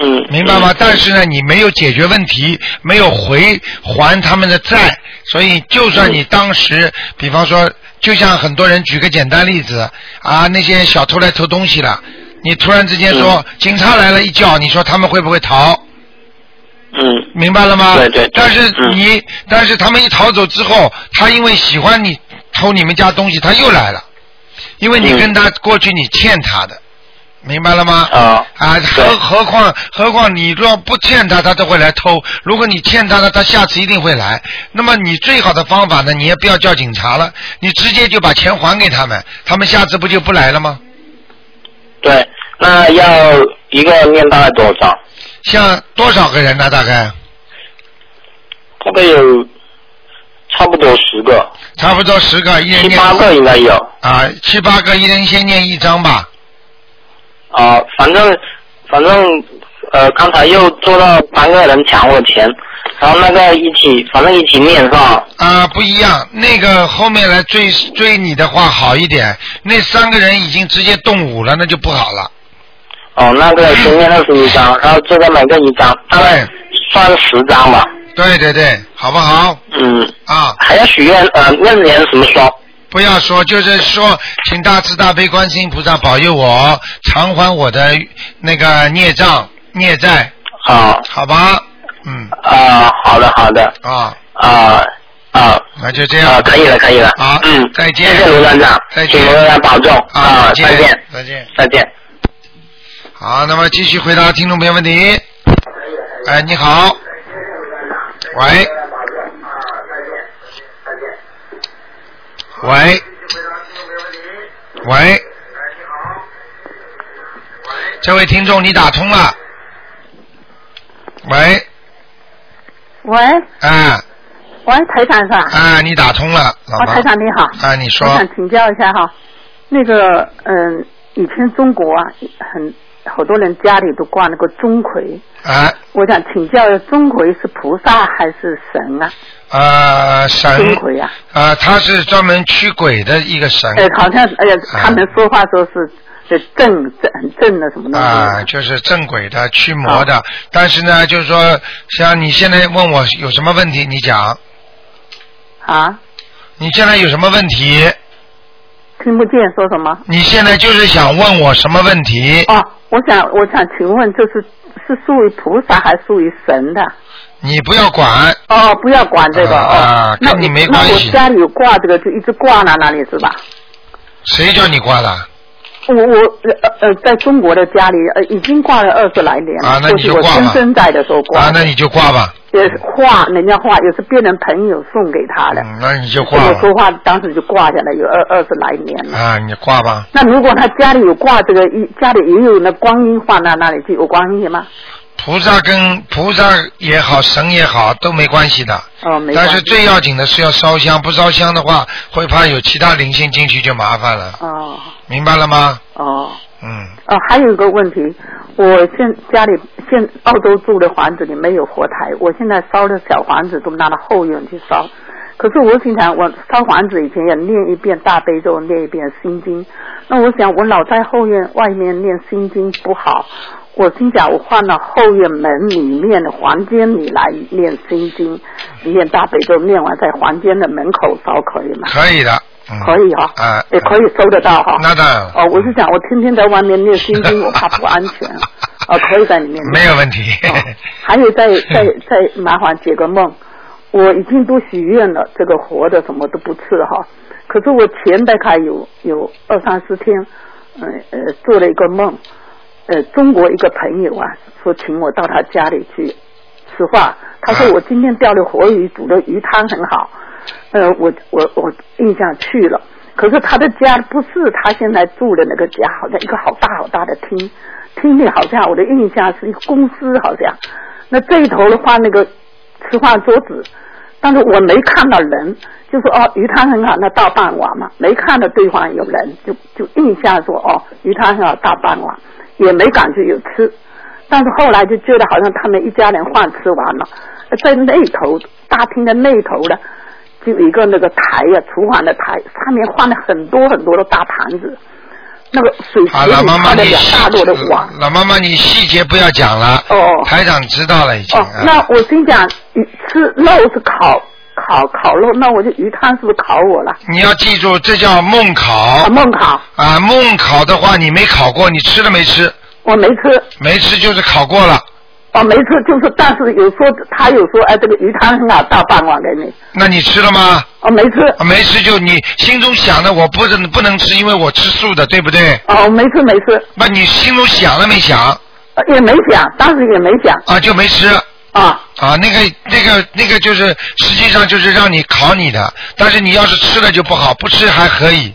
嗯，明白吗？但是呢，你没有解决问题，没有回还他们的债，所以就算你当时，比方说，就像很多人举个简单例子啊，那些小偷来偷东西了，你突然之间说、警察来了，一叫，你说他们会不会逃？嗯，明白了吗？对对对但是嗯你，但是他们一逃走之后，他因为喜欢你偷你们家东西，他又来了，因为你跟他过去你欠他的，明白了吗？啊啊，何何况何况你若不欠他，他都会来偷。如果你欠他的，他下次一定会来。那么你最好的方法呢，你也不要叫警察了，你直接就把钱还给他们，他们下次不就不来了吗？对，那要一个念大概多少？像多少个人呢？大概大概有差不多十个，差不多十个，一人念七八个应该有。啊，七八个，一人先念一张吧。啊，反正反正呃，刚才又做到三个人抢我钱，然后那个一起，反正一起念是吧？啊，不一样，那个后面来追追你的话好一点，那三个人已经直接动武了，那就不好了。哦，那个先念二十一张，然后这个每个一张，大概算十张吧。对对对，好不好？嗯。啊。还要许愿呃，那年什么说？不要说，就是说，请大慈大悲观世音菩萨保佑我偿还我的那个孽障孽债。好。好吧。嗯。啊，好的好的。啊。啊啊。那就这样。啊，可以了可以了。好。嗯，再见。谢谢卢站长，再见。请卢站长保重啊，再再见。再见。再见。好，那么继续回答听众朋友问题。哎，你好。喂。喂。喂。这位听众，你打通了。喂，喂，啊喂，台长是吧？啊，你打通了，老啊，妈。台长你好。啊，你说我想请教一下哈，那个嗯，以前中国啊，很好多人家里都挂那个钟馗，啊我想请教，钟馗是菩萨还是神啊？呃神钟馗啊，啊，他是专门驱鬼的一个神。呃，好像哎呀，啊他们说话说是是正正很正的什么东西？啊，就是正轨的驱魔的，但是呢，就是说，像你现在问我有什么问题，你讲。啊？你现在有什么问题？听不见说什么？你现在就是想问我什么问题？哦，我想我想请问，就是是属于菩萨还是属于神的？你不要管。哦，不要管这个啊哦，那跟你没关系我家里有挂这个，就一直挂在那里是吧？谁叫你挂的？我我呃呃，在中国的家里呃已经挂了二十来年了，啊那你就就是我挂吧先生在的时候挂啊，那你就挂吧。也是画，人家画也是别人朋友送给他的。嗯，那你就挂吧。我说话当时就挂下来，有二二十来年了。啊，你挂吧。那如果他家里有挂这个，一家里也有那观音画，那那里就有观音吗？菩萨跟菩萨也好，神也好，都没关系的。哦，没关系。但是最要紧的是要烧香，不烧香的话，会怕有其他灵性进去就麻烦了。哦明白了吗？哦嗯，哦，还有一个问题，我现家里现澳洲住的房子里没有佛台，我现在烧的小房子都拿到后院去烧。可是我经常我烧房子以前要念一遍大悲咒，念一遍心经。那我想我老在后院外面念心经不好，我心想我换到后院门里面的房间里来念心经，念大悲咒，念完在房间的门口烧可以吗？可以的。嗯、可以哈、啊，也可以收得到哈。那当然。哦，我是想我天天在外面念心经，我怕不安全。(laughs) 哦，可以在里面。没有问题。还有再再再麻烦解个梦，我已经都许愿了，这个活的什么都不吃了哈。可是我前大概有有二三十天，嗯呃做了一个梦，呃中国一个朋友啊说请我到他家里去吃饭，他说我今天钓的活鱼煮的鱼汤很好，呃我我我印象去了。可是他的家不是他现在住的那个家，好像一个好大好大的厅，厅里好像我的印象是一个公司，好像。那这一头的话，那个吃饭桌子，但是我没看到人，就说哦鱼汤很好，那大半碗嘛，没看到对方有人，就就印象说哦鱼汤很好，大半碗，也没感觉有吃。但是后来就觉得好像他们一家人饭吃完了，在那头大厅的那头的。就一个那个台呀，厨房的台，上面放了很多很多的大盘子，那个水池里放了两大摞的碗。老妈妈，你细节不要讲了。哦。台长知道了已经。哦，那我心讲，吃肉是烤烤烤肉，那我就鱼汤是不是烤我了？你要记住，这叫梦烤。梦烤。啊，梦烤的话，你没烤过，你吃了没吃？我没吃。没吃就是烤过了。哦，没吃，就是，但是有说他有说，哎，这个鱼汤很好，大半碗给你。那你吃了吗？哦，没吃。没吃就你心中想的，我不能不能吃，因为我吃素的，对不对？哦，没吃没吃。那你心中想了没想？也没想，当时也没想。啊，就没吃。啊。啊，那个那个那个就是实际上就是让你考你的，但是你要是吃了就不好，不吃还可以。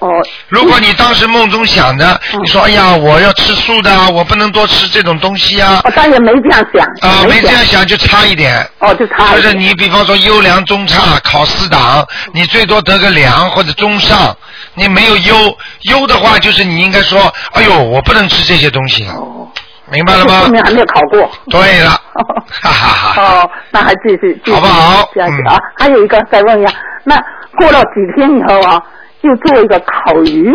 哦，如果你当时梦中想的，你说哎呀，我要吃素的，我不能多吃这种东西啊。我当然没这样想。啊，没这样想就差一点。哦，就差。就是你比方说优良中差考四档，你最多得个良或者中上，你没有优优的话，就是你应该说，哎呦，我不能吃这些东西了。哦。明白了吗？后面还没有考过。对了。(laughs) 哈哈哈。哦，那还继续继续。好不好？这样子啊，还有一个再问一下，那过了几天以后啊？又做一个烤鱼，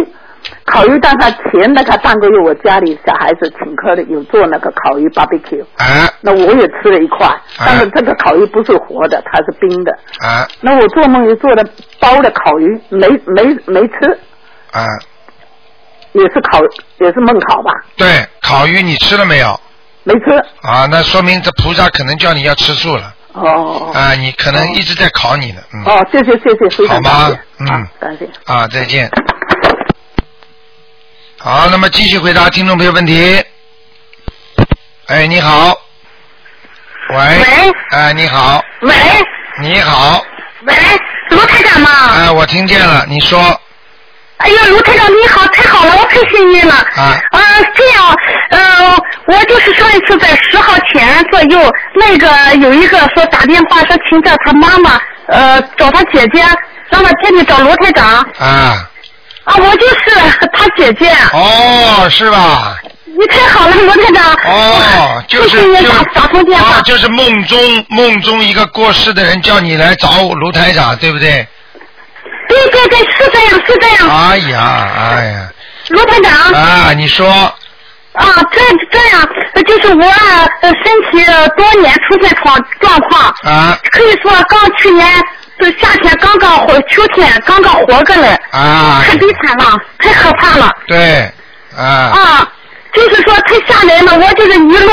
烤鱼，但他前那个半个月，我家里小孩子请客的，有做那个烤鱼 barbecue，啊，那我也吃了一块，但是这个烤鱼不是活的，它是冰的，啊，那我做梦又做的包的烤鱼，没没没吃，啊，也是烤，也是梦烤吧？对，烤鱼你吃了没有？没吃。啊，那说明这菩萨可能叫你要吃素了。哦，啊，你可能一直在考你呢，嗯。哦，谢谢谢谢，非常感谢，嗯，感谢。啊，再见。好，那么继续回答听众朋友问题。哎，你好。喂。喂。哎，你好。喂。你好。喂，罗台长吗？哎，我听见了，你说。哎呀，卢台长你好，太好了，我太幸运了。啊。啊，这样，呃，我就是上一次在十号前左右，那个有一个说打电话说请叫他妈妈，呃，找他姐姐，让他替你找卢台长。啊。啊，我就是他姐姐。哦，是吧？你太好了，卢台长。哦，就是就打打通电话。就是梦中梦中一个过世的人叫你来找卢台长，对不对？对对对，是这样，是这样。哎呀，哎呀。罗团长。啊，你说。啊，这这样，就是我身体多年出现状状况。啊。可以说，刚去年这夏天刚刚活，秋天刚刚活过来。啊。太悲惨了，太可怕了。对。啊。啊，就是说太吓人了，我就是一路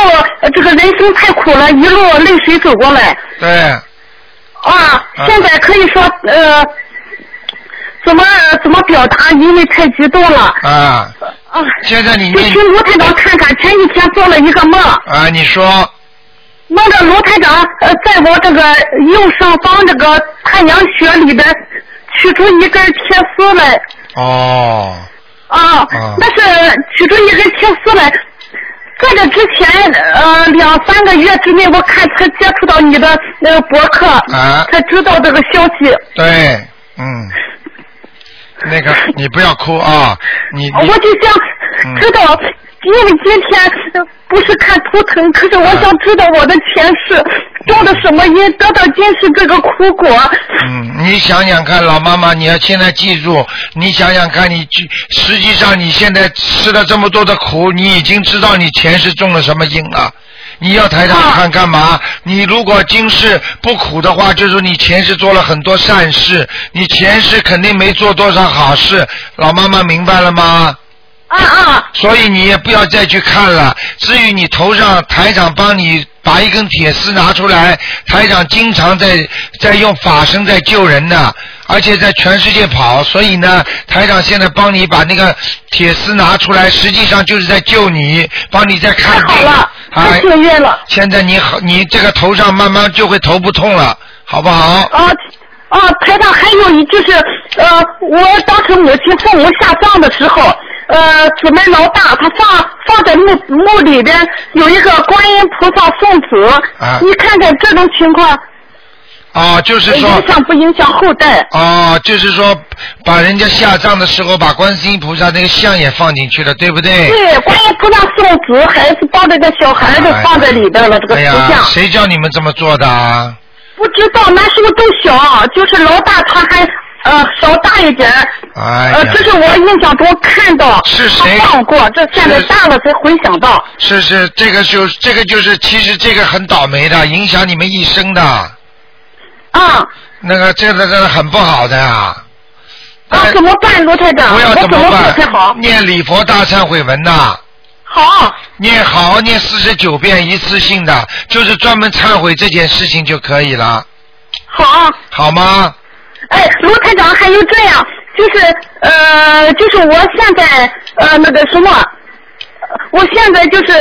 这个人生太苦了，一路泪水走过来。对。啊，现在可以说呃。怎么怎么表达？因为太激动了。啊。啊。现在你就请卢台长看看，前几天做了一个梦。啊，你说。梦着卢台长呃，在我这个右上方这个太阳穴里边取出一根铁丝来。哦。啊。那是取出一根铁丝来，在这之前呃两三个月之内，我看才接触到你的那个博客。啊。才知道这个消息。对，嗯。那个，你不要哭啊！(laughs) 你我就想知道，因为今天不是看图腾，可是我想知道我的前世种的什么因，得到今世这个苦果。嗯，你想想看，老妈妈，你要现在记住，你想想看，你实际上你现在吃了这么多的苦，你已经知道你前世种了什么因了。你要台上看干嘛？你如果今世不苦的话，就是你前世做了很多善事，你前世肯定没做多少好事。老妈妈明白了吗？啊啊！所以你也不要再去看了。至于你头上台长帮你把一根铁丝拿出来，台长经常在在用法身在救人呢，而且在全世界跑，所以呢，台长现在帮你把那个铁丝拿出来，实际上就是在救你，帮你在看病。好了，哎太幸运了。现在你好，你这个头上慢慢就会头不痛了，好不好？啊啊，台长，还有一就是，呃，我当时母亲父母下葬的时候，呃，姊妹老大他放放在墓墓里边有一个观音菩萨送子，啊你看看这种情况啊，就是说影响不影响后代？哦，就是说把人家下葬的时候把观世音菩萨那个像也放进去了，对不对？对，观音菩萨送子，孩子抱着个小孩子放在里边了，这个哎图像。呀，谁叫你们这么做的啊？不知道，那时候都小，就是老大他还呃稍大一点儿，哎，，呃这是我印象中看到是谁他放过，这现在大了才回想到。是是，这个就这个就是，其实这个很倒霉的，影响你们一生的。啊。那个这个这个很不好的呀。啊，怎么办，罗台长？不要我怎么办做才好？？念礼佛大忏悔文呐。好。念好好念四十九遍，一次性的，就是专门忏悔这件事情就可以了，好。好吗？哎，罗台长，还有这样，就是呃，就是我现在呃那个什么。呃我现在就是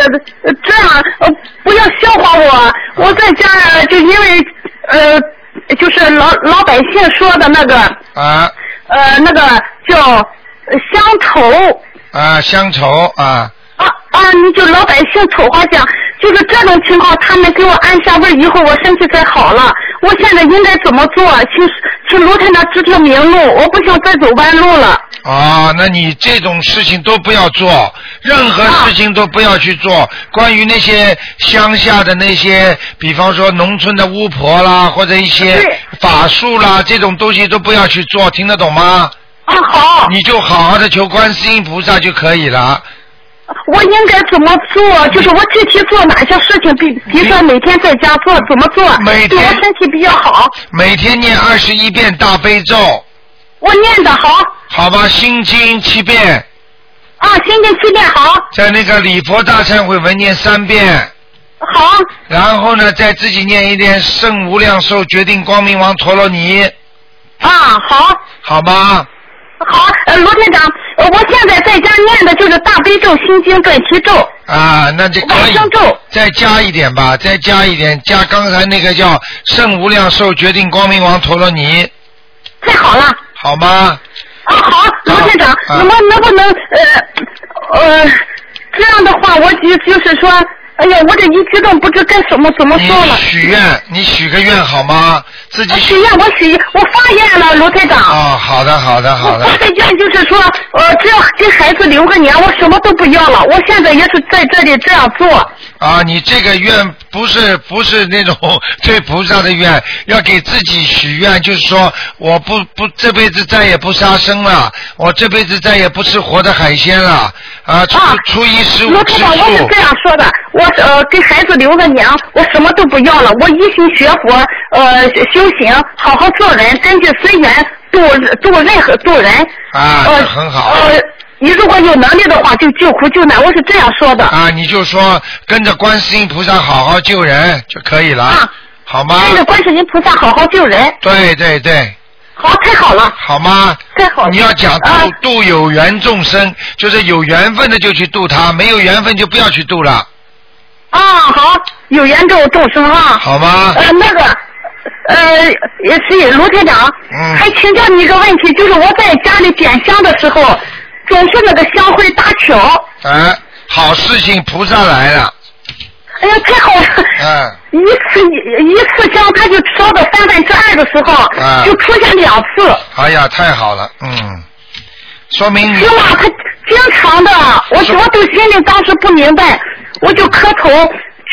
呃这样，呃，不要笑话我。我在家呃就因为呃，就是老老百姓说的那个啊呃那个叫呃乡愁啊，乡愁啊，啊啊，你就老百姓丑话讲，就是这种情况，他们给我按下位以后，我身体才好了。我现在应该怎么做？请请卢台长指条明路，我不想再走弯路了。啊，那你这种事情都不要做，任何事情都不要去做。关于那些乡下的那些，比方说农村的巫婆啦，或者一些法术啦，这种东西都不要去做，听得懂吗？啊，好。你就好好的求观世音菩萨就可以了。我应该怎么做？就是我具体做哪些事情？比比如说每天在家做怎么做？每天对我身体比较好。每天念二十一遍大悲咒，我念的好好吧？心经七遍，啊，心经七遍好，在那个礼佛大忏悔文念三遍。好。然后呢，再自己念一遍圣无量寿决定光明王陀罗尼。啊，好。好吧。好，呃，罗台长，呃，我现在在家念的就是大悲咒、心经、准提咒。啊，那就可以。再加一点吧，再加一点，加刚才那个叫圣无量寿决定光明王陀罗尼。太好了。好吗？啊，好，罗院长，能不能不能呃呃这样的话，我就就是说，哎呀，我这一激动不知该怎么怎么说了。许愿，你许个愿好吗？自己许愿，我许，我发愿了，卢台长。哦，好的，好的，好的。我的愿就是说，呃，只要给孩子留个年，我什么都不要了。我现在也是在这里这样做。啊，你这个愿不是不是那种 (laughs) 对菩萨的愿，要给自己许愿，就是说我不不这辈子再也不杀生了，我这辈子再也不吃活的海鲜了，啊，初初一十五吃卢台长，我是这。样说的，我呃给孩子留个娘，我什么都不要了，我一心学佛，呃修行，好好做人，根据随缘度度任何度人。啊，呃很好。呃，你如果有能力的话，就救苦救难，我是这样说的。啊，你就说跟着观世音菩萨好好救人就可以了，啊好吗？跟着观世音菩萨好好救人。对对对。好，太好了。好吗？太好了。你要讲度、度有缘众生，就是有缘分的就去度他，没有缘分就不要去度了，啊，好，有缘众众生啊。好吗？呃，那个，呃，也是卢台长，嗯还请教你一个问题，就是我在家里点香的时候，总是那个香灰搭桥。哎，好事情菩萨来了，哎呀，太好了！嗯，(laughs) 一次一一次香，它就烧到三分之二的时候，啊就出现两次。哎呀，太好了，嗯，说明你是吗？他经常的，我我都心里当时不明白，我就磕头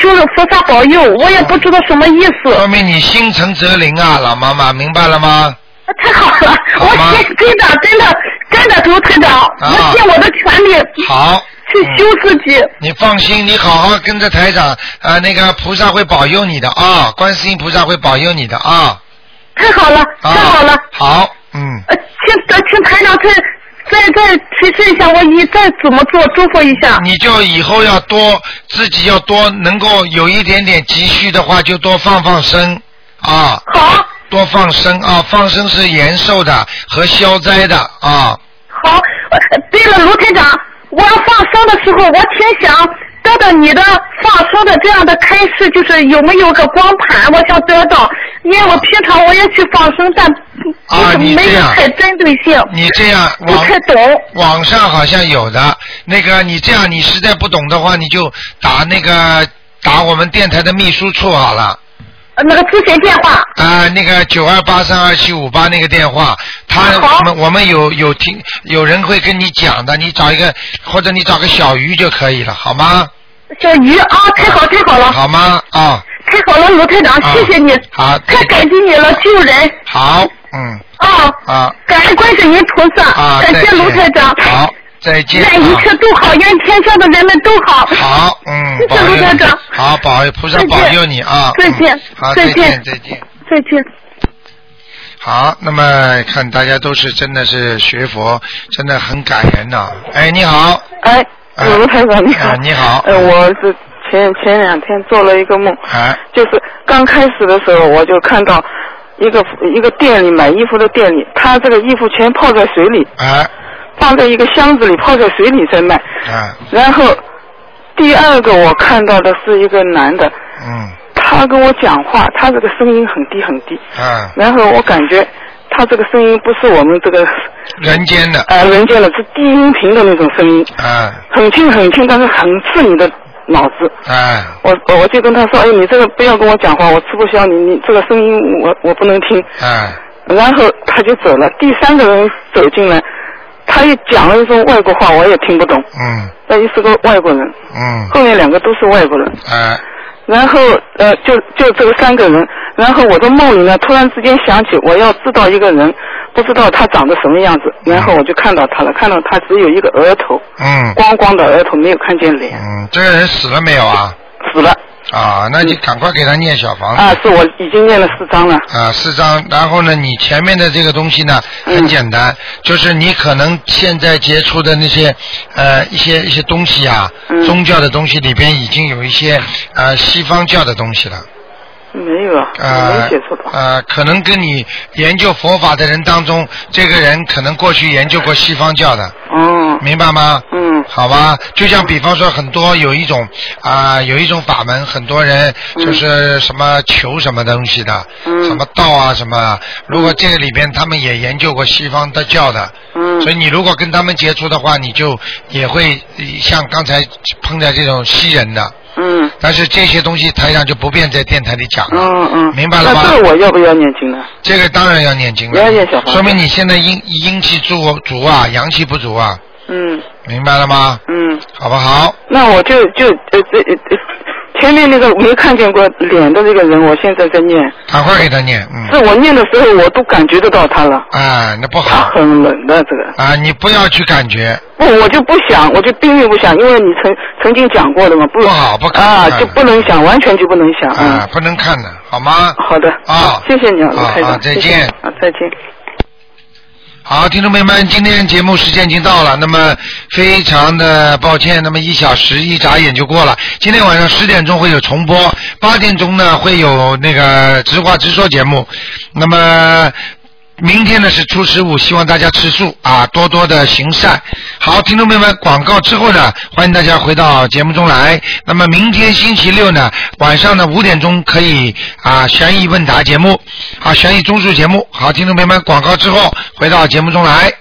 求菩萨保佑，我也不知道什么意思。说明你心诚则灵啊，老妈妈，明白了吗？太好了，我信真的真的真的卢台长，我尽我的全力好，去修自己。你放心，你好好跟着台长，啊，那个菩萨会保佑你的啊，观世音菩萨会保佑你的啊。太好了，太好了，好，嗯，呃，请呃请台长再再再提示一下，我一再怎么做，嘱咐一下。你就以后要多自己要多能够有一点点积蓄的话，就多放放生啊。好。多放生啊，放生是延寿的和消灾的啊。好，呃对了，卢台长，我要放生的时候，我挺想得到你的放生的这样的开示，就是有没有个光盘，我想得到，因为我平常我也去放生，但不啊，是没有太针对性。你这样不太懂。网上好像有的，那个你这样，你实在不懂的话，你就打那个打我们电台的秘书处好了。呃那个咨询电话。啊、那个九二八三二七五八那个电话，他我们我们有有听有人会跟你讲的，你找一个或者你找个小鱼就可以了，好吗？小鱼啊，太好太好了，好吗？啊，太好了，卢台长，啊谢谢你，好，太感激你了，救人好，嗯，啊！啊感恩观世音菩萨，啊，感谢卢台长。好，再见。愿一啊。切都好，愿天下的人们都好。好，嗯，谢谢保佑你。卢台长，好，保佑菩萨保佑你啊！再见嗯好，再见。再见，再见。好，那么看大家都是真的是学佛，真的很感人呐、哎，你好，哎，卢台长你好。啊你好。呃，我是前前两天做了一个梦，哎，就是刚开始的时候我就看到一个一个店里买衣服的店里，他这个衣服全泡在水里，哎，放在一个箱子里泡在水里再卖。哎，然后第二个我看到的是一个男的，嗯，他跟我讲话，他这个声音很低很低，哎，然后我感觉他这个声音不是我们这个人间的，呃人间的，是低音频的那种声音，哎，很轻很轻，但是很刺你的脑子。哎，我我我就跟他说，哎，你这个不要跟我讲话，我吃不消你，你这个声音我我不能听。哎，然后他就走了，第三个人走进来，他又讲了一种外国话，我也听不懂。嗯，那又是个外国人，嗯，后面两个都是外国人。哎，然后呃，就就这个三个人，然后我的梦里呢，突然之间想起我要知道一个人，不知道他长得什么样子，然后我就看到他了，看到他只有一个额头，嗯，光光的额头，没有看见脸，嗯，这个人死了没有啊？死了。啊，那你赶快给他念小房子。啊，是我已经念了四张了。啊，四张。然后呢，你前面的这个东西呢，很简单，就是你可能现在接触的那些呃一些一些东西啊，宗教的东西里边已经有一些呃西方教的东西了。没有啊，呃没接触到。呃，可能跟你研究佛法的人当中，这个人可能过去研究过西方教的。哦。明白吗？嗯。好吧，就像比方说，很多有一种啊、有一种法门，很多人就是什么求什么东西的，嗯什么道啊什么。如果这个里边他们也研究过西方的教的，嗯所以你如果跟他们接触的话，你就也会呃像刚才碰到这种西人的。嗯。但是这些东西台上就不便在电台里讲了。嗯嗯。明白了吗？那这个我要不要念经呢？这个当然要念经了，要念小说明你现在阴阴气足足啊，阳气不足啊，嗯明白了吗？嗯。好不好？那我就就呃这呃呃前面那个没看见过脸的这个人，我现在在念。赶快给他念，嗯。是我念的时候，我都感觉得到他了。啊，那不好他很冷的这个。啊！你不要去感觉，不，我就不想，我就并没不想，因为你曾曾经讲过的嘛，不不好不可啊，就不能想，完全就不能想。啊，不能看的，好吗？好的。啊，谢谢你啊，卢啊台长。啊再见啊，再见。好，听众朋友们，今天节目时间已经到了，那么非常的抱歉，那么一小时一眨眼就过了。今天晚上十点钟会有重播，八点钟呢会有那个直话直说节目，那么。明天呢是初十五，希望大家吃素啊，多多的行善。好，听众朋友们，广告之后呢，欢迎大家回到节目中来。那么明天星期六呢，晚上呢五点钟可以啊悬疑问答节目，啊悬疑综述节目。好，听众朋友们，广告之后回到节目中来。